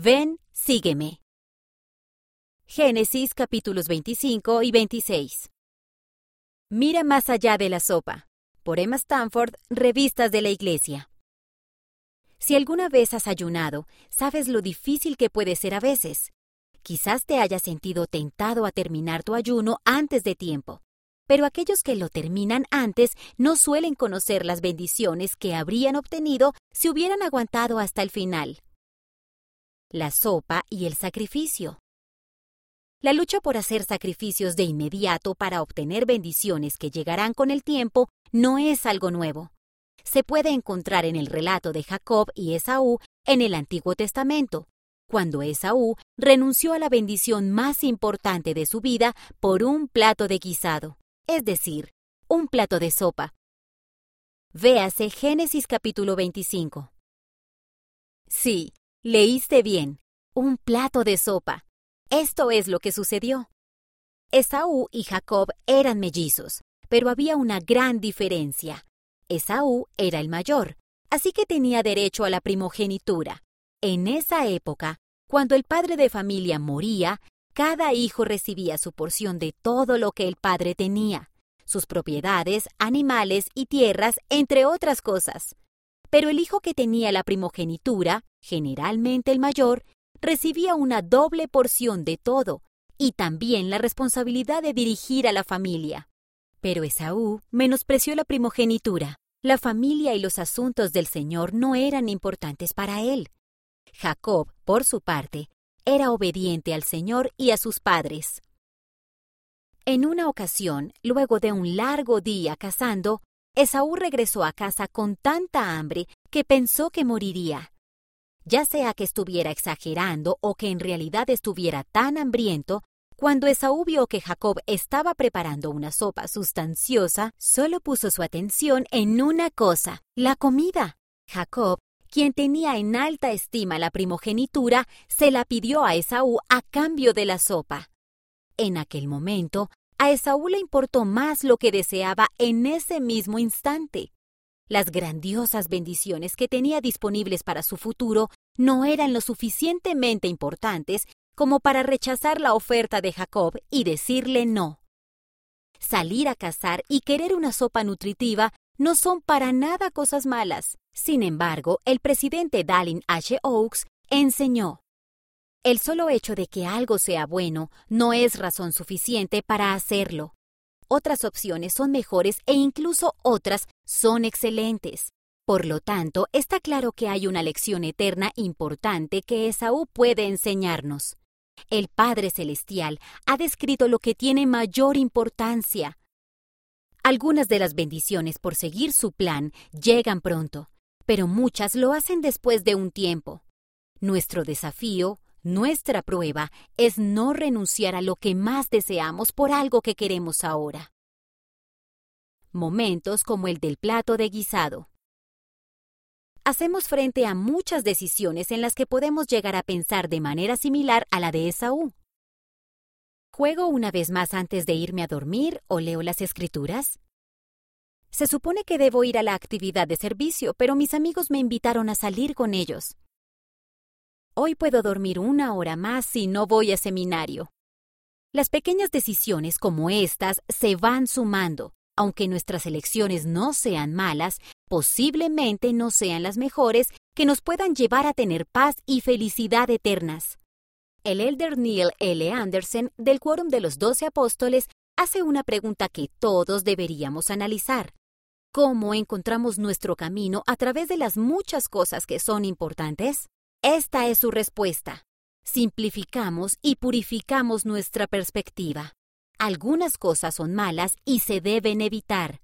Ven, sígueme. Génesis capítulos 25 y 26. Mira más allá de la sopa. Por Emma Stanford, Revistas de la Iglesia. Si alguna vez has ayunado, sabes lo difícil que puede ser a veces. Quizás te hayas sentido tentado a terminar tu ayuno antes de tiempo, pero aquellos que lo terminan antes no suelen conocer las bendiciones que habrían obtenido si hubieran aguantado hasta el final. La sopa y el sacrificio. La lucha por hacer sacrificios de inmediato para obtener bendiciones que llegarán con el tiempo no es algo nuevo. Se puede encontrar en el relato de Jacob y Esaú en el Antiguo Testamento, cuando Esaú renunció a la bendición más importante de su vida por un plato de guisado, es decir, un plato de sopa. Véase Génesis capítulo 25. Sí, leíste bien, un plato de sopa. Esto es lo que sucedió. Esaú y Jacob eran mellizos, pero había una gran diferencia. Esaú era el mayor, así que tenía derecho a la primogenitura. En esa época, cuando el padre de familia moría, cada hijo recibía su porción de todo lo que el padre tenía, sus propiedades, animales y tierras, entre otras cosas. Pero el hijo que tenía la primogenitura, generalmente el mayor, recibía una doble porción de todo, y también la responsabilidad de dirigir a la familia. Pero Esaú menospreció la primogenitura. La familia y los asuntos del Señor no eran importantes para él. Jacob, por su parte, era obediente al Señor y a sus padres. En una ocasión, luego de un largo día cazando, Esaú regresó a casa con tanta hambre que pensó que moriría ya sea que estuviera exagerando o que en realidad estuviera tan hambriento, cuando Esaú vio que Jacob estaba preparando una sopa sustanciosa, solo puso su atención en una cosa, la comida. Jacob, quien tenía en alta estima la primogenitura, se la pidió a Esaú a cambio de la sopa. En aquel momento, a Esaú le importó más lo que deseaba en ese mismo instante. Las grandiosas bendiciones que tenía disponibles para su futuro no eran lo suficientemente importantes como para rechazar la oferta de Jacob y decirle no. Salir a cazar y querer una sopa nutritiva no son para nada cosas malas. Sin embargo, el presidente Dallin H. Oaks enseñó el solo hecho de que algo sea bueno no es razón suficiente para hacerlo. Otras opciones son mejores e incluso otras son excelentes. Por lo tanto, está claro que hay una lección eterna importante que Esaú puede enseñarnos. El Padre Celestial ha descrito lo que tiene mayor importancia. Algunas de las bendiciones por seguir su plan llegan pronto, pero muchas lo hacen después de un tiempo. Nuestro desafío, nuestra prueba es no renunciar a lo que más deseamos por algo que queremos ahora. Momentos como el del plato de guisado. Hacemos frente a muchas decisiones en las que podemos llegar a pensar de manera similar a la de Esaú. ¿Juego una vez más antes de irme a dormir o leo las escrituras? Se supone que debo ir a la actividad de servicio, pero mis amigos me invitaron a salir con ellos. Hoy puedo dormir una hora más si no voy a seminario. Las pequeñas decisiones como estas se van sumando. Aunque nuestras elecciones no sean malas, posiblemente no sean las mejores que nos puedan llevar a tener paz y felicidad eternas. El elder Neil L. Anderson del Quórum de los Doce Apóstoles hace una pregunta que todos deberíamos analizar. ¿Cómo encontramos nuestro camino a través de las muchas cosas que son importantes? Esta es su respuesta. Simplificamos y purificamos nuestra perspectiva. Algunas cosas son malas y se deben evitar.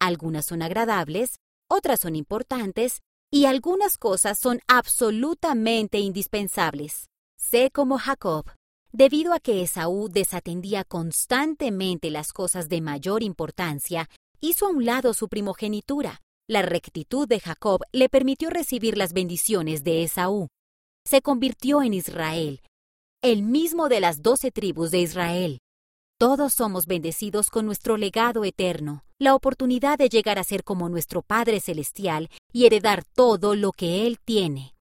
Algunas son agradables, otras son importantes y algunas cosas son absolutamente indispensables. Sé como Jacob. Debido a que Esaú desatendía constantemente las cosas de mayor importancia, hizo a un lado su primogenitura. La rectitud de Jacob le permitió recibir las bendiciones de Esaú. Se convirtió en Israel, el mismo de las doce tribus de Israel. Todos somos bendecidos con nuestro legado eterno, la oportunidad de llegar a ser como nuestro Padre Celestial y heredar todo lo que Él tiene.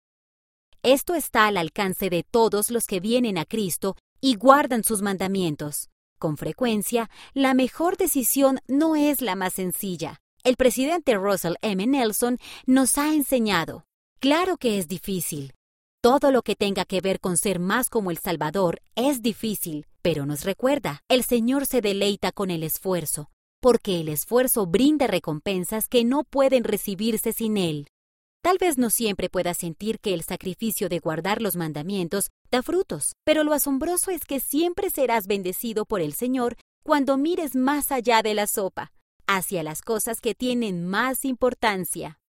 Esto está al alcance de todos los que vienen a Cristo y guardan sus mandamientos. Con frecuencia, la mejor decisión no es la más sencilla. El presidente Russell M. Nelson nos ha enseñado. Claro que es difícil. Todo lo que tenga que ver con ser más como el Salvador es difícil, pero nos recuerda, el Señor se deleita con el esfuerzo, porque el esfuerzo brinda recompensas que no pueden recibirse sin él. Tal vez no siempre puedas sentir que el sacrificio de guardar los mandamientos da frutos, pero lo asombroso es que siempre serás bendecido por el Señor cuando mires más allá de la sopa, hacia las cosas que tienen más importancia.